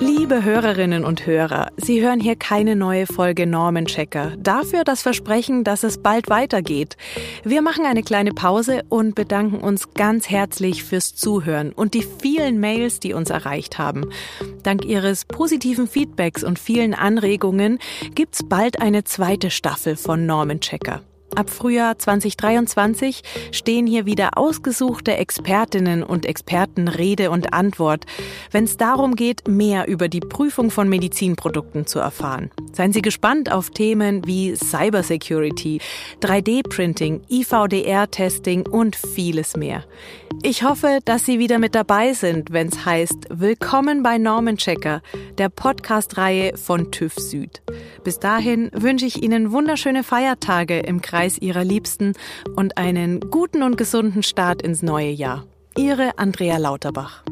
Liebe Hörerinnen und Hörer, Sie hören hier keine neue Folge Normenchecker. Dafür das Versprechen, dass es bald weitergeht. Wir machen eine kleine Pause und bedanken uns ganz herzlich fürs Zuhören und die vielen Mails, die uns erreicht haben. Dank Ihres positiven Feedbacks und vielen Anregungen gibt's bald eine zweite Staffel von Normenchecker. Ab Frühjahr 2023 stehen hier wieder ausgesuchte Expertinnen und Experten Rede und Antwort, wenn es darum geht, mehr über die Prüfung von Medizinprodukten zu erfahren. Seien Sie gespannt auf Themen wie Cybersecurity, 3D-Printing, IVDR-Testing und vieles mehr. Ich hoffe, dass Sie wieder mit dabei sind, wenn es heißt Willkommen bei Norman Checker, der Podcast-Reihe von TÜV Süd. Bis dahin wünsche ich Ihnen wunderschöne Feiertage im Kreis Ihrer Liebsten und einen guten und gesunden Start ins neue Jahr. Ihre Andrea Lauterbach.